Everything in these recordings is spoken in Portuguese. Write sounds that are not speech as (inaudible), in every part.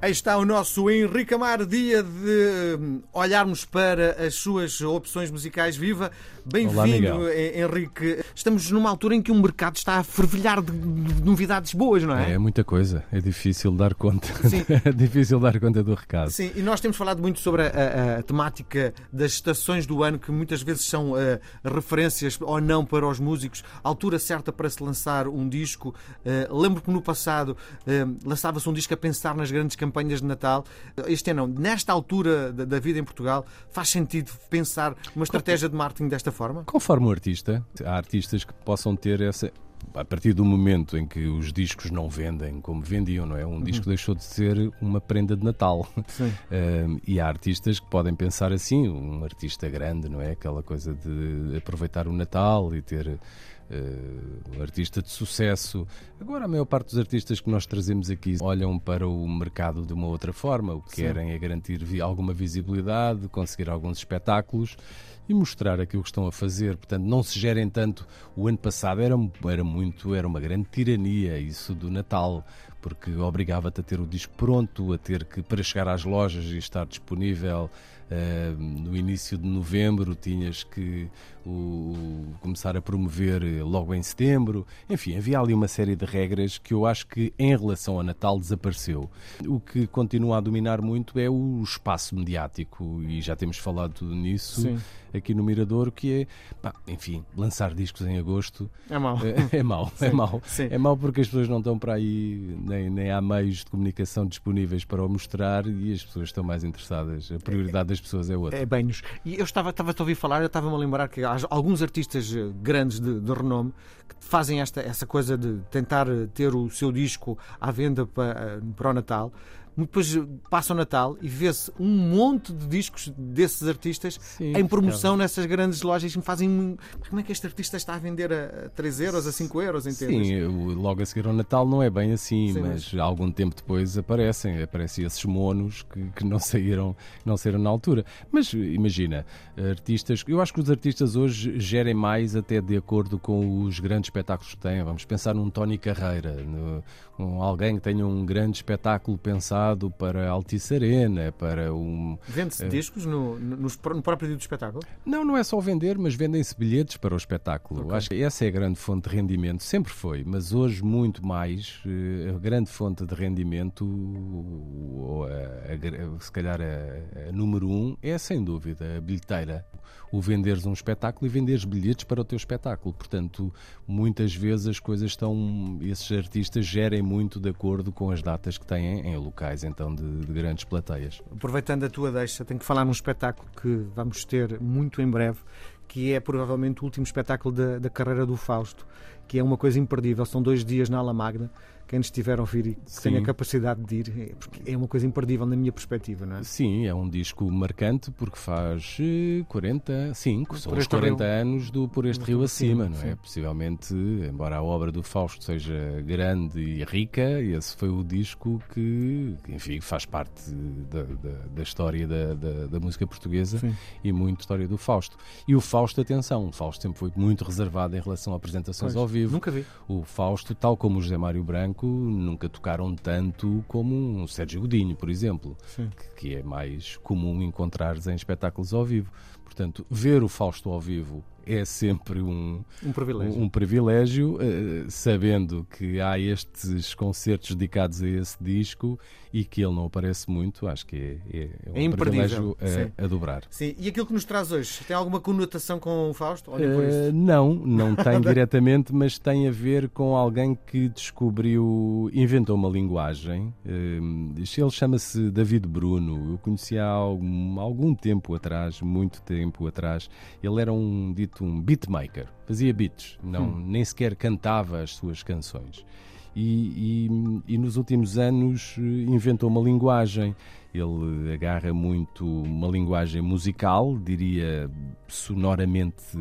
Aí está o nosso Henrique Amar, dia de hum, olharmos para as suas opções musicais. Viva! Bem-vindo, Henrique. Estamos numa altura em que o mercado está a fervilhar de, novidades boas, não é? É muita coisa, é difícil dar conta. (laughs) Sim. é difícil dar conta do recado. Sim, e nós temos falado muito sobre a, a, a temática das estações do ano, que muitas vezes são uh, referências ou não para os músicos, a altura certa para se lançar um disco. Uh, lembro que no passado uh, lançava-se um disco a pensar nas grandes campanhas de Natal. Este ano, nesta altura da, da vida em Portugal, faz sentido pensar uma estratégia de marketing desta forma? Conforme o artista, há artistas que possam ter essa a partir do momento em que os discos não vendem como vendiam, não é? Um uhum. disco deixou de ser uma prenda de Natal. Uh, (laughs) e há artistas que podem pensar assim, um artista grande, não é? Aquela coisa de aproveitar o Natal e ter uh, um artista de sucesso. Agora, a maior parte dos artistas que nós trazemos aqui olham para o mercado de uma outra forma. O que Sim. querem é garantir alguma visibilidade, conseguir alguns espetáculos e mostrar aquilo que estão a fazer. Portanto, não se gerem tanto. O ano passado era, era muito, era uma grande tirania isso do Natal, porque obrigava-te a ter o disco pronto, a ter que, para chegar às lojas e estar disponível uh, no início de novembro, tinhas que o, começar a promover logo em setembro. Enfim, havia ali uma série de regras que eu acho que em relação a Natal desapareceu. O que continua a dominar muito é o espaço mediático e já temos falado nisso. Sim aqui no Miradouro, que é, pá, enfim, lançar discos em agosto. É mau. (laughs) É, é mau, é mau. É mau porque as pessoas não estão para aí, nem, nem há meios de comunicação disponíveis para o mostrar e as pessoas estão mais interessadas. A prioridade das pessoas é outra. É bem-nos. E eu estava, estava a ouvir falar, eu estava-me a lembrar que há alguns artistas eh, grandes de, de renome que fazem esta, essa coisa de tentar eh, ter o seu disco à venda para, eh, para o Natal depois passa o Natal e vê-se um monte de discos desses artistas Sim, em promoção nessas grandes lojas que me fazem. Como é que este artista está a vender a 3 euros, a 5 euros, entendes? Sim, logo a seguir ao Natal não é bem assim, Sim, mas, mas, algum tempo depois aparecem, aparecem esses monos que, que não (laughs) saíram, não saíram na altura. Mas imagina, artistas, eu acho que os artistas hoje gerem mais até de acordo com os grandes espetáculos que têm. Vamos pensar num Tony Carreira, no, um, alguém que tenha um grande espetáculo pensado para Altice Arena, para um. Vende-se uh, discos no, no, no, próprio dia do espetáculo? Não, não é só vender, mas vendem-se bilhetes para o espetáculo. Okay. Acho que essa é a grande fonte de rendimento, sempre foi, mas hoje muito mais. Uh, a grande fonte de rendimento, ou a, a, se calhar a, a número um, é sem dúvida a bilheteira o venderes um espetáculo e venderes bilhetes para o teu espetáculo. Portanto, muitas vezes as coisas estão. Esses artistas gerem muito de acordo com as datas que têm em locais então de, de grandes plateias. Aproveitando a tua deixa, tenho que falar num espetáculo que vamos ter muito em breve, que é provavelmente o último espetáculo da, da carreira do Fausto, que é uma coisa imperdível. São dois dias na Alamagna quem estiver a ouvir e que tenha capacidade de ir, é, porque é uma coisa imperdível na minha perspectiva, não é? Sim, é um disco marcante porque faz 45, eh, são os 40 rio. anos do Por Este Rio Acima, não é? Sim. Possivelmente, embora a obra do Fausto seja grande e rica, esse foi o disco que, enfim, faz parte da, da, da história da, da, da, música portuguesa sim. e muito história do Fausto. E o Fausto, atenção, o Fausto sempre foi muito reservado em relação a apresentações pois, ao vivo. Nunca vi. O Fausto, tal como o José Mário Branco, nunca tocaram tanto como um Sérgio Godinho, por exemplo, que, que, é mais comum encontrares em espetáculos ao vivo. Portanto, ver o Fausto ao vivo é sempre um, um privilégio, um, privilégio uh, sabendo que há estes concertos dedicados a esse disco e que ele não aparece muito, acho que é, é, é um é privilégio a, a, dobrar. Sim, e aquilo que nos traz hoje, tem alguma conotação com o Fausto? Uh, não, não (laughs) tem diretamente, mas tem a ver com alguém que descobriu, inventou uma linguagem. Uh, ele chama-se David Bruno. Eu conheci há algum, algum tempo atrás, muito tempo atrás. Ele era um dito um beatmaker, fazia beats, não, hum. nem sequer cantava as suas canções. E, e, e, nos últimos anos eh, inventou uma linguagem. Ele agarra muito uma linguagem musical, diria sonoramente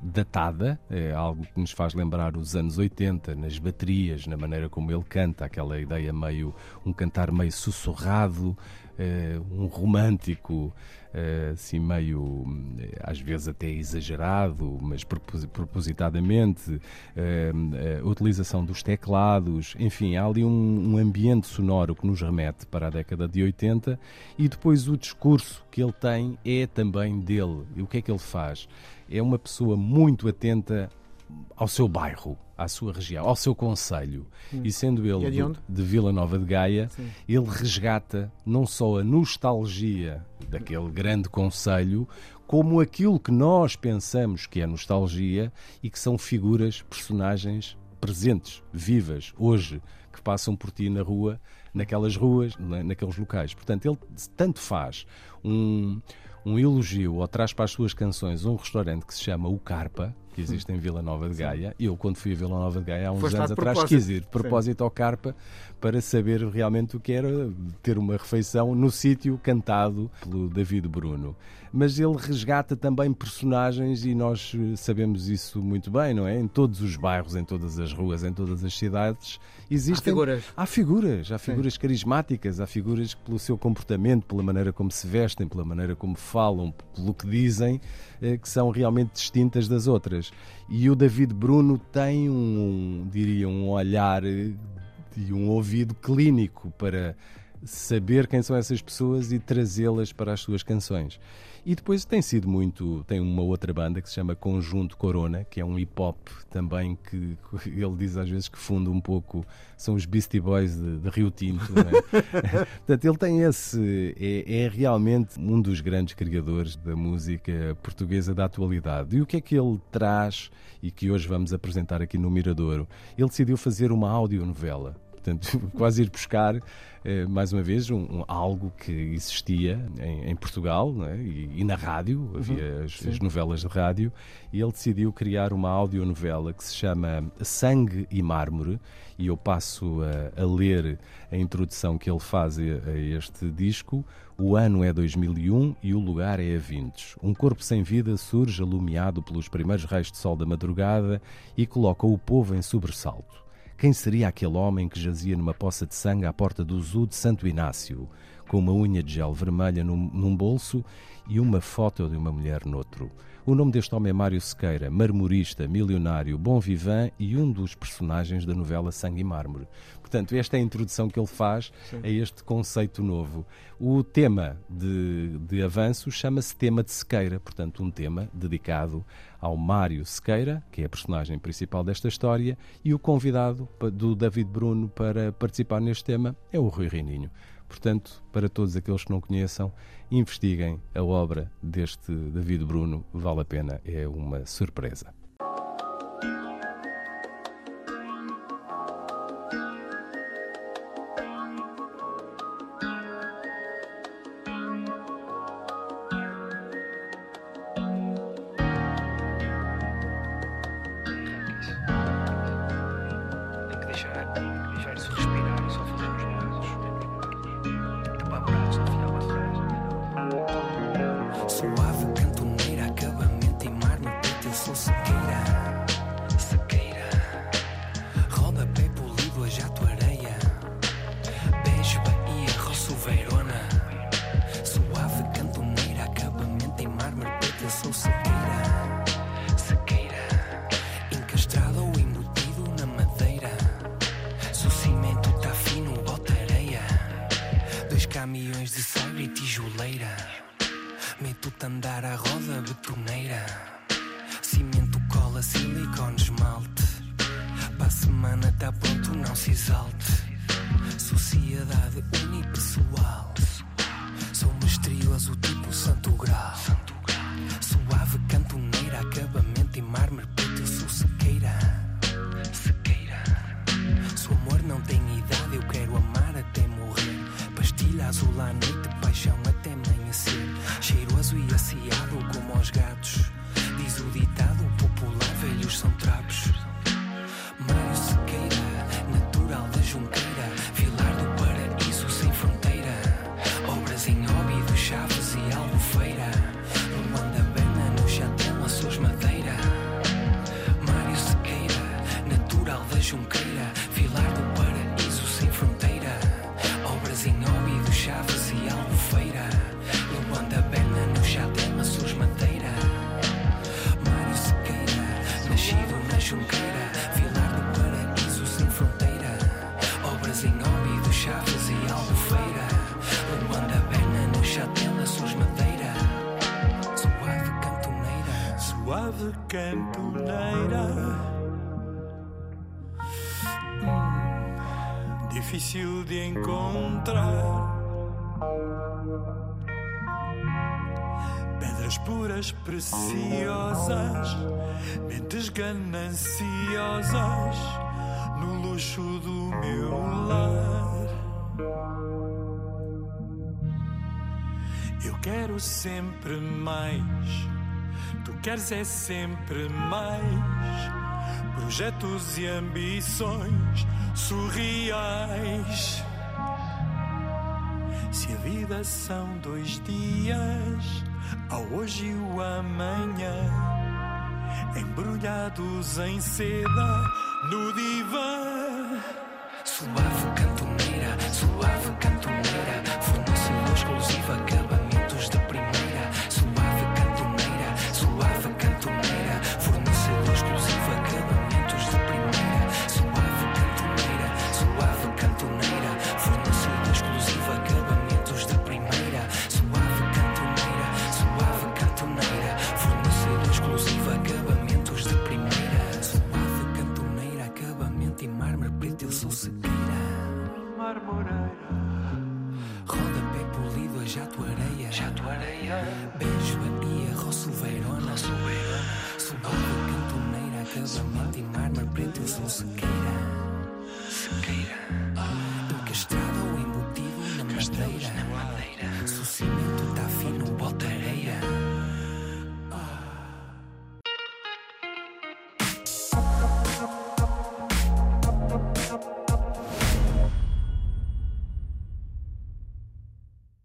datada, é algo que nos faz lembrar os anos 80, nas baterias, na maneira como ele canta, aquela ideia meio, um cantar meio sussurrado, um romântico, eh, assim meio, eh, às vezes até exagerado, mas propositadamente, a utilização dos teclados, enfim, há ali um, um ambiente sonoro que nos remete para a década de 80 e depois o discurso que ele tem é também dele. E o que é que ele faz? É uma pessoa muito atenta ao seu bairro, à sua região, ao seu conselho. Hum. E sendo ele e de, do, de, Vila Nova de Gaia, Sim. ele resgata não só a nostalgia daquele grande conselho, como aquilo que nós pensamos que é nostalgia e que são figuras, personagens presentes, vivas, hoje, que passam por ti na rua, naquelas ruas, naqueles locais. Portanto, ele tanto faz um, um elogio ou traz para as suas canções um restaurante que se chama O Carpa, que existe em Vila Nova de Gaia. Eu, quando fui a Vila Nova de Gaia há uns Foste anos atrás, quis ir de propósito Sim. ao Carpa para saber realmente o que era ter uma refeição no sítio cantado pelo David Bruno. Mas ele resgata também personagens e nós eh, sabemos isso muito bem, não é? Em todos os bairros, em todas as ruas, em todas as cidades, existem. Há figuras. Há figuras, há figuras Sim. carismáticas, há figuras que, pelo seu comportamento, pela maneira como se vestem, pela maneira como falam, pelo que dizem, eh, que são realmente distintas das outras. E o David Bruno tem um, diria, um olhar eh, e um ouvido clínico para saber quem são essas pessoas e trazê-las para as suas canções. E depois tem sido muito. Tem uma outra banda que se chama Conjunto Corona, que é um hip hop também que (laughs) ele diz às vezes que funda um pouco. São os Beastie Boys de, de Rio Tinto. É? (laughs) Portanto, ele tem esse. É, é, realmente um dos grandes criadores da música portuguesa da atualidade. E o que é que ele traz e que hoje vamos apresentar aqui no Miradouro? Ele decidiu fazer uma audionovela portanto, (laughs) quase ir buscar, eh, mais uma vez, um, um, algo que existia em, em Portugal é? e, e, na rádio, uhum. havia as, as, novelas de rádio, e ele decidiu criar uma audionovela que se chama Sangue e Mármore, e eu passo a, a ler a introdução que ele faz a, a este disco. O ano é 2001 e o lugar é a Vintes. Um corpo sem vida surge alumiado pelos primeiros raios de sol da madrugada e coloca o povo em sobressalto. Quem seria aquele homem que jazia numa poça de sangue à porta do zoo de Santo Inácio, com uma unha de gel vermelha num, num bolso e uma foto de uma mulher noutro? O nome deste homem é Mário Sequeira, marmorista, milionário, bom vivant e um dos personagens da novela Sangue e Mármore. Portanto, esta é a introdução que ele faz Sim. a este conceito novo. O tema de, de avanço chama-se Tema de Sequeira, portanto, um tema dedicado ao Mário Sequeira, que é a personagem principal desta história, e o convidado do David Bruno para participar neste tema é o Rui Reininho. Portanto, para todos aqueles que não conheçam, investiguem a obra deste David Bruno, vale a pena, é uma surpresa. Chaves e albufeira. Luanda Berna no Chatema, Sus Madeira. Mário Sequeira, nascido na Junqueira, filar do paraíso sem fronteira. Obras em óbido, chaves e albufeira. Luanda Berna no Chatema, Sus Madeira. Suave cantoneira. Suave cantoneira. Hum, difícil de encontrar. Pedras puras, preciosas, mentes gananciosas, no luxo do meu lar. Eu quero sempre mais. Tu queres é sempre mais. Projetos e ambições surreais. Se a vida são dois dias, ao hoje e o amanhã, embrulhados em seda no divã. Suave cantoneira, suave cantoneira, fornecedor exclusivo, ah. Tem mármore preto, eu sou sequeira. Sequeira. Ah. Do castrado ou embutido na madeira. Na madeira.